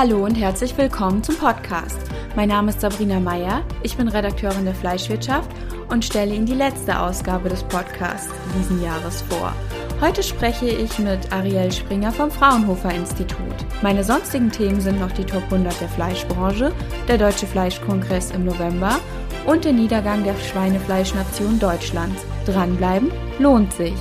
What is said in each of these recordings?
Hallo und herzlich willkommen zum Podcast. Mein Name ist Sabrina Meyer, ich bin Redakteurin der Fleischwirtschaft und stelle Ihnen die letzte Ausgabe des Podcasts diesen Jahres vor. Heute spreche ich mit Ariel Springer vom Fraunhofer Institut. Meine sonstigen Themen sind noch die Top 100 der Fleischbranche, der Deutsche Fleischkongress im November und der Niedergang der Schweinefleischnation Deutschlands. Dranbleiben lohnt sich.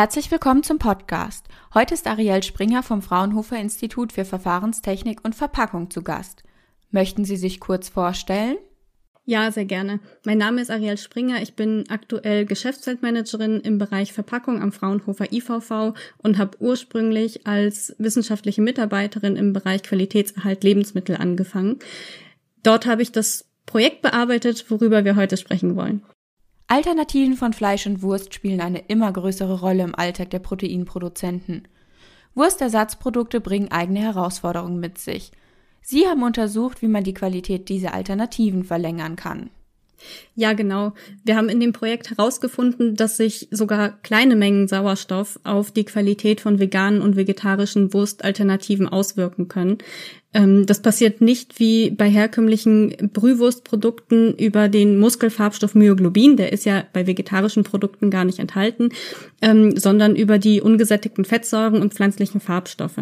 Herzlich willkommen zum Podcast. Heute ist Ariel Springer vom Fraunhofer Institut für Verfahrenstechnik und Verpackung zu Gast. Möchten Sie sich kurz vorstellen? Ja, sehr gerne. Mein Name ist Ariel Springer. Ich bin aktuell Geschäftsfeldmanagerin im Bereich Verpackung am Fraunhofer IVV und habe ursprünglich als wissenschaftliche Mitarbeiterin im Bereich Qualitätserhalt Lebensmittel angefangen. Dort habe ich das Projekt bearbeitet, worüber wir heute sprechen wollen. Alternativen von Fleisch und Wurst spielen eine immer größere Rolle im Alltag der Proteinproduzenten. Wurstersatzprodukte bringen eigene Herausforderungen mit sich. Sie haben untersucht, wie man die Qualität dieser Alternativen verlängern kann. Ja, genau. Wir haben in dem Projekt herausgefunden, dass sich sogar kleine Mengen Sauerstoff auf die Qualität von veganen und vegetarischen Wurstalternativen auswirken können. Ähm, das passiert nicht wie bei herkömmlichen Brühwurstprodukten über den Muskelfarbstoff Myoglobin, der ist ja bei vegetarischen Produkten gar nicht enthalten, ähm, sondern über die ungesättigten Fettsäuren und pflanzlichen Farbstoffe.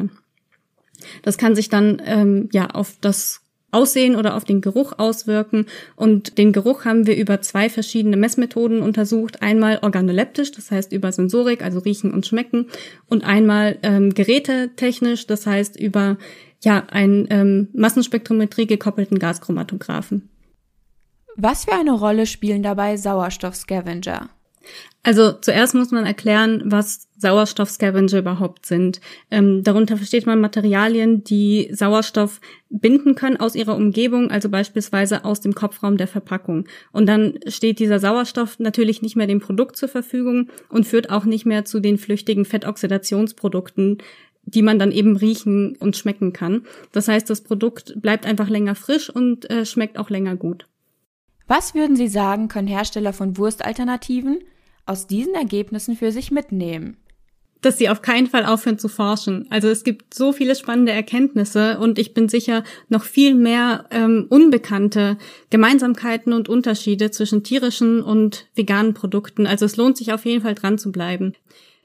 Das kann sich dann ähm, ja auf das Aussehen oder auf den Geruch auswirken. Und den Geruch haben wir über zwei verschiedene Messmethoden untersucht. Einmal organoleptisch, das heißt über Sensorik, also riechen und schmecken. Und einmal ähm, gerätetechnisch, das heißt über ja, einen ähm, Massenspektrometrie gekoppelten Gaschromatographen. Was für eine Rolle spielen dabei Sauerstoffscavenger? Also zuerst muss man erklären, was Sauerstoffscavenger überhaupt sind. Ähm, darunter versteht man Materialien, die Sauerstoff binden können aus ihrer Umgebung, also beispielsweise aus dem Kopfraum der Verpackung. Und dann steht dieser Sauerstoff natürlich nicht mehr dem Produkt zur Verfügung und führt auch nicht mehr zu den flüchtigen Fettoxidationsprodukten, die man dann eben riechen und schmecken kann. Das heißt, das Produkt bleibt einfach länger frisch und äh, schmeckt auch länger gut. Was würden Sie sagen, können Hersteller von Wurstalternativen aus diesen Ergebnissen für sich mitnehmen? dass sie auf keinen Fall aufhören zu forschen. Also es gibt so viele spannende Erkenntnisse und ich bin sicher noch viel mehr ähm, unbekannte Gemeinsamkeiten und Unterschiede zwischen tierischen und veganen Produkten. Also es lohnt sich auf jeden Fall dran zu bleiben.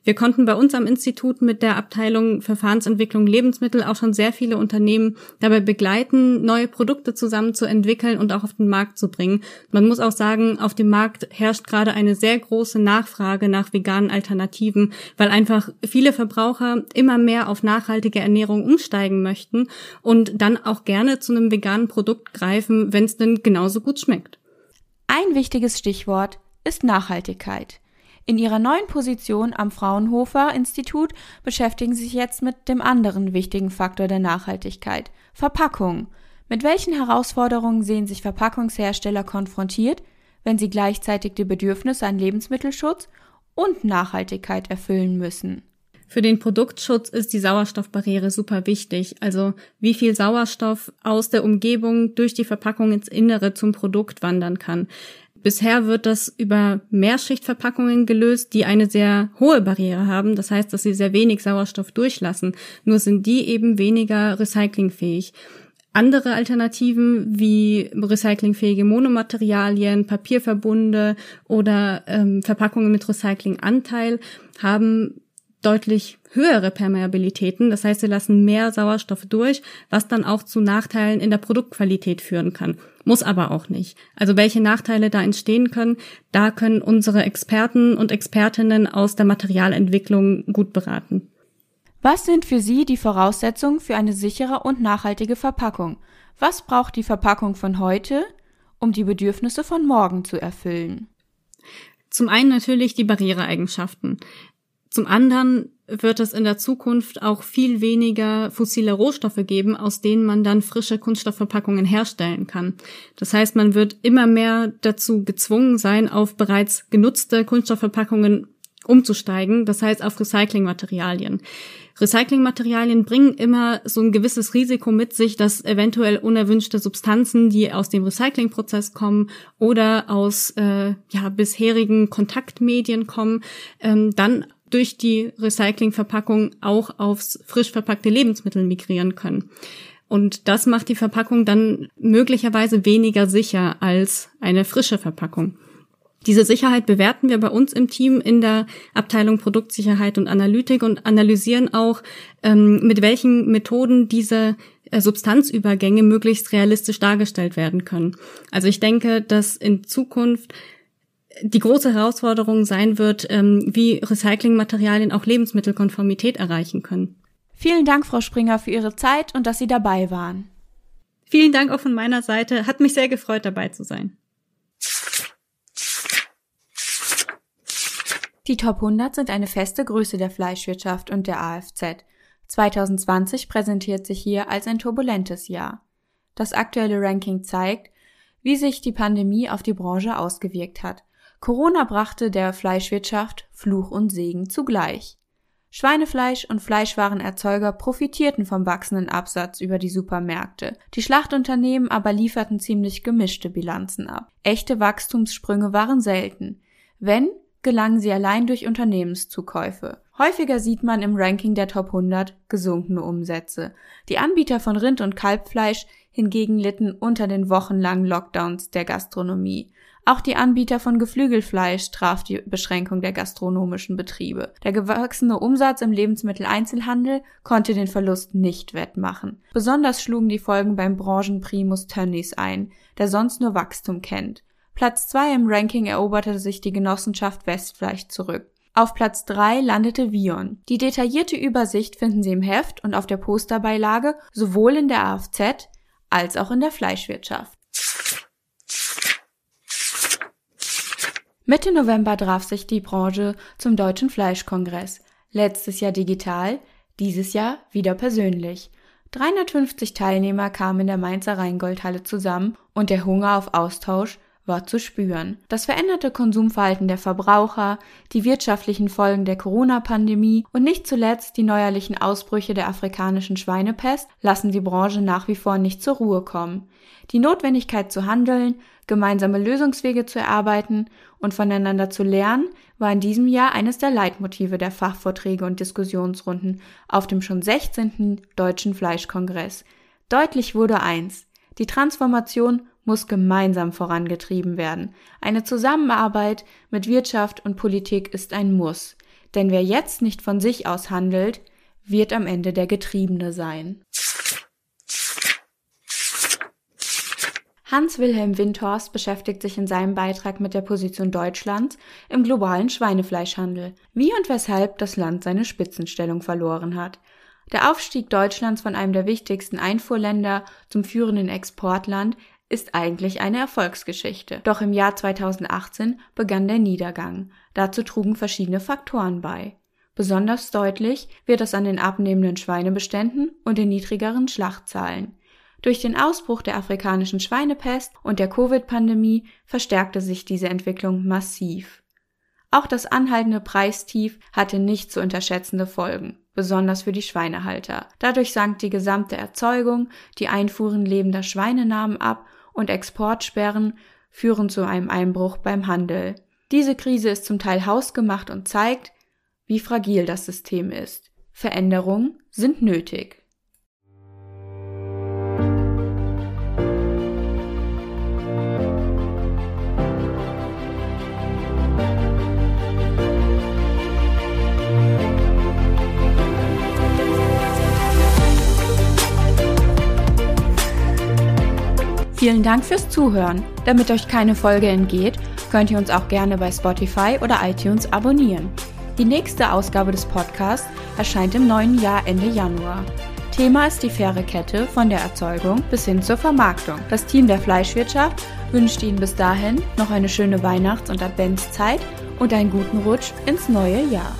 Wir konnten bei uns am Institut mit der Abteilung Verfahrensentwicklung Lebensmittel auch schon sehr viele Unternehmen dabei begleiten, neue Produkte zusammen zu entwickeln und auch auf den Markt zu bringen. Man muss auch sagen, auf dem Markt herrscht gerade eine sehr große Nachfrage nach veganen Alternativen, weil einfach viele Verbraucher immer mehr auf nachhaltige Ernährung umsteigen möchten und dann auch gerne zu einem veganen Produkt greifen, wenn es denn genauso gut schmeckt. Ein wichtiges Stichwort ist Nachhaltigkeit. In ihrer neuen Position am Fraunhofer Institut beschäftigen sie sich jetzt mit dem anderen wichtigen Faktor der Nachhaltigkeit, Verpackung. Mit welchen Herausforderungen sehen sich Verpackungshersteller konfrontiert, wenn sie gleichzeitig die Bedürfnisse an Lebensmittelschutz und Nachhaltigkeit erfüllen müssen? Für den Produktschutz ist die Sauerstoffbarriere super wichtig. Also wie viel Sauerstoff aus der Umgebung durch die Verpackung ins Innere zum Produkt wandern kann. Bisher wird das über Mehrschichtverpackungen gelöst, die eine sehr hohe Barriere haben. Das heißt, dass sie sehr wenig Sauerstoff durchlassen. Nur sind die eben weniger recyclingfähig. Andere Alternativen wie recyclingfähige Monomaterialien, Papierverbunde oder ähm, Verpackungen mit Recyclinganteil haben deutlich höhere Permeabilitäten. Das heißt, sie lassen mehr Sauerstoff durch, was dann auch zu Nachteilen in der Produktqualität führen kann. Muss aber auch nicht. Also welche Nachteile da entstehen können, da können unsere Experten und Expertinnen aus der Materialentwicklung gut beraten. Was sind für Sie die Voraussetzungen für eine sichere und nachhaltige Verpackung? Was braucht die Verpackung von heute, um die Bedürfnisse von morgen zu erfüllen? Zum einen natürlich die Barriereeigenschaften. Zum anderen wird es in der Zukunft auch viel weniger fossile Rohstoffe geben, aus denen man dann frische Kunststoffverpackungen herstellen kann. Das heißt, man wird immer mehr dazu gezwungen sein, auf bereits genutzte Kunststoffverpackungen umzusteigen, das heißt auf Recyclingmaterialien. Recyclingmaterialien bringen immer so ein gewisses Risiko mit sich, dass eventuell unerwünschte Substanzen, die aus dem Recyclingprozess kommen oder aus äh, ja, bisherigen Kontaktmedien kommen, ähm, dann durch die Recyclingverpackung auch aufs frisch verpackte Lebensmittel migrieren können. Und das macht die Verpackung dann möglicherweise weniger sicher als eine frische Verpackung. Diese Sicherheit bewerten wir bei uns im Team in der Abteilung Produktsicherheit und Analytik und analysieren auch, ähm, mit welchen Methoden diese äh, Substanzübergänge möglichst realistisch dargestellt werden können. Also ich denke, dass in Zukunft die große Herausforderung sein wird, ähm, wie Recyclingmaterialien auch Lebensmittelkonformität erreichen können. Vielen Dank, Frau Springer, für Ihre Zeit und dass Sie dabei waren. Vielen Dank auch von meiner Seite. Hat mich sehr gefreut, dabei zu sein. Die Top 100 sind eine feste Größe der Fleischwirtschaft und der AFZ. 2020 präsentiert sich hier als ein turbulentes Jahr. Das aktuelle Ranking zeigt, wie sich die Pandemie auf die Branche ausgewirkt hat. Corona brachte der Fleischwirtschaft Fluch und Segen zugleich. Schweinefleisch- und Fleischwarenerzeuger profitierten vom wachsenden Absatz über die Supermärkte. Die Schlachtunternehmen aber lieferten ziemlich gemischte Bilanzen ab. Echte Wachstumssprünge waren selten. Wenn, gelangen sie allein durch Unternehmenszukäufe. Häufiger sieht man im Ranking der Top 100 gesunkene Umsätze. Die Anbieter von Rind- und Kalbfleisch hingegen litten unter den wochenlangen Lockdowns der Gastronomie. Auch die Anbieter von Geflügelfleisch traf die Beschränkung der gastronomischen Betriebe. Der gewachsene Umsatz im Lebensmitteleinzelhandel konnte den Verlust nicht wettmachen. Besonders schlugen die Folgen beim Branchenprimus Tönnies ein, der sonst nur Wachstum kennt. Platz zwei im Ranking eroberte sich die Genossenschaft Westfleisch zurück. Auf Platz drei landete Vion. Die detaillierte Übersicht finden Sie im Heft und auf der Posterbeilage sowohl in der AFZ als auch in der Fleischwirtschaft. Mitte November traf sich die Branche zum Deutschen Fleischkongress. Letztes Jahr digital, dieses Jahr wieder persönlich. 350 Teilnehmer kamen in der Mainzer Rheingoldhalle zusammen und der Hunger auf Austausch war zu spüren. Das veränderte Konsumverhalten der Verbraucher, die wirtschaftlichen Folgen der Corona-Pandemie und nicht zuletzt die neuerlichen Ausbrüche der afrikanischen Schweinepest lassen die Branche nach wie vor nicht zur Ruhe kommen. Die Notwendigkeit zu handeln, gemeinsame Lösungswege zu erarbeiten und voneinander zu lernen, war in diesem Jahr eines der Leitmotive der Fachvorträge und Diskussionsrunden auf dem schon 16. Deutschen Fleischkongress. Deutlich wurde eins. Die Transformation muss gemeinsam vorangetrieben werden. Eine Zusammenarbeit mit Wirtschaft und Politik ist ein Muss, denn wer jetzt nicht von sich aus handelt, wird am Ende der Getriebene sein. Hans-Wilhelm Windhorst beschäftigt sich in seinem Beitrag mit der Position Deutschlands im globalen Schweinefleischhandel, wie und weshalb das Land seine Spitzenstellung verloren hat. Der Aufstieg Deutschlands von einem der wichtigsten Einfuhrländer zum führenden Exportland ist eigentlich eine Erfolgsgeschichte. Doch im Jahr 2018 begann der Niedergang. Dazu trugen verschiedene Faktoren bei. Besonders deutlich wird das an den abnehmenden Schweinebeständen und den niedrigeren Schlachtzahlen. Durch den Ausbruch der afrikanischen Schweinepest und der Covid-Pandemie verstärkte sich diese Entwicklung massiv. Auch das anhaltende Preistief hatte nicht zu unterschätzende Folgen, besonders für die Schweinehalter. Dadurch sank die gesamte Erzeugung, die Einfuhren lebender Schweine nahmen ab und Exportsperren führen zu einem Einbruch beim Handel. Diese Krise ist zum Teil hausgemacht und zeigt, wie fragil das System ist. Veränderungen sind nötig. Vielen Dank fürs Zuhören. Damit euch keine Folge entgeht, könnt ihr uns auch gerne bei Spotify oder iTunes abonnieren. Die nächste Ausgabe des Podcasts erscheint im neuen Jahr Ende Januar. Thema ist die faire Kette von der Erzeugung bis hin zur Vermarktung. Das Team der Fleischwirtschaft wünscht Ihnen bis dahin noch eine schöne Weihnachts- und Adventszeit und einen guten Rutsch ins neue Jahr.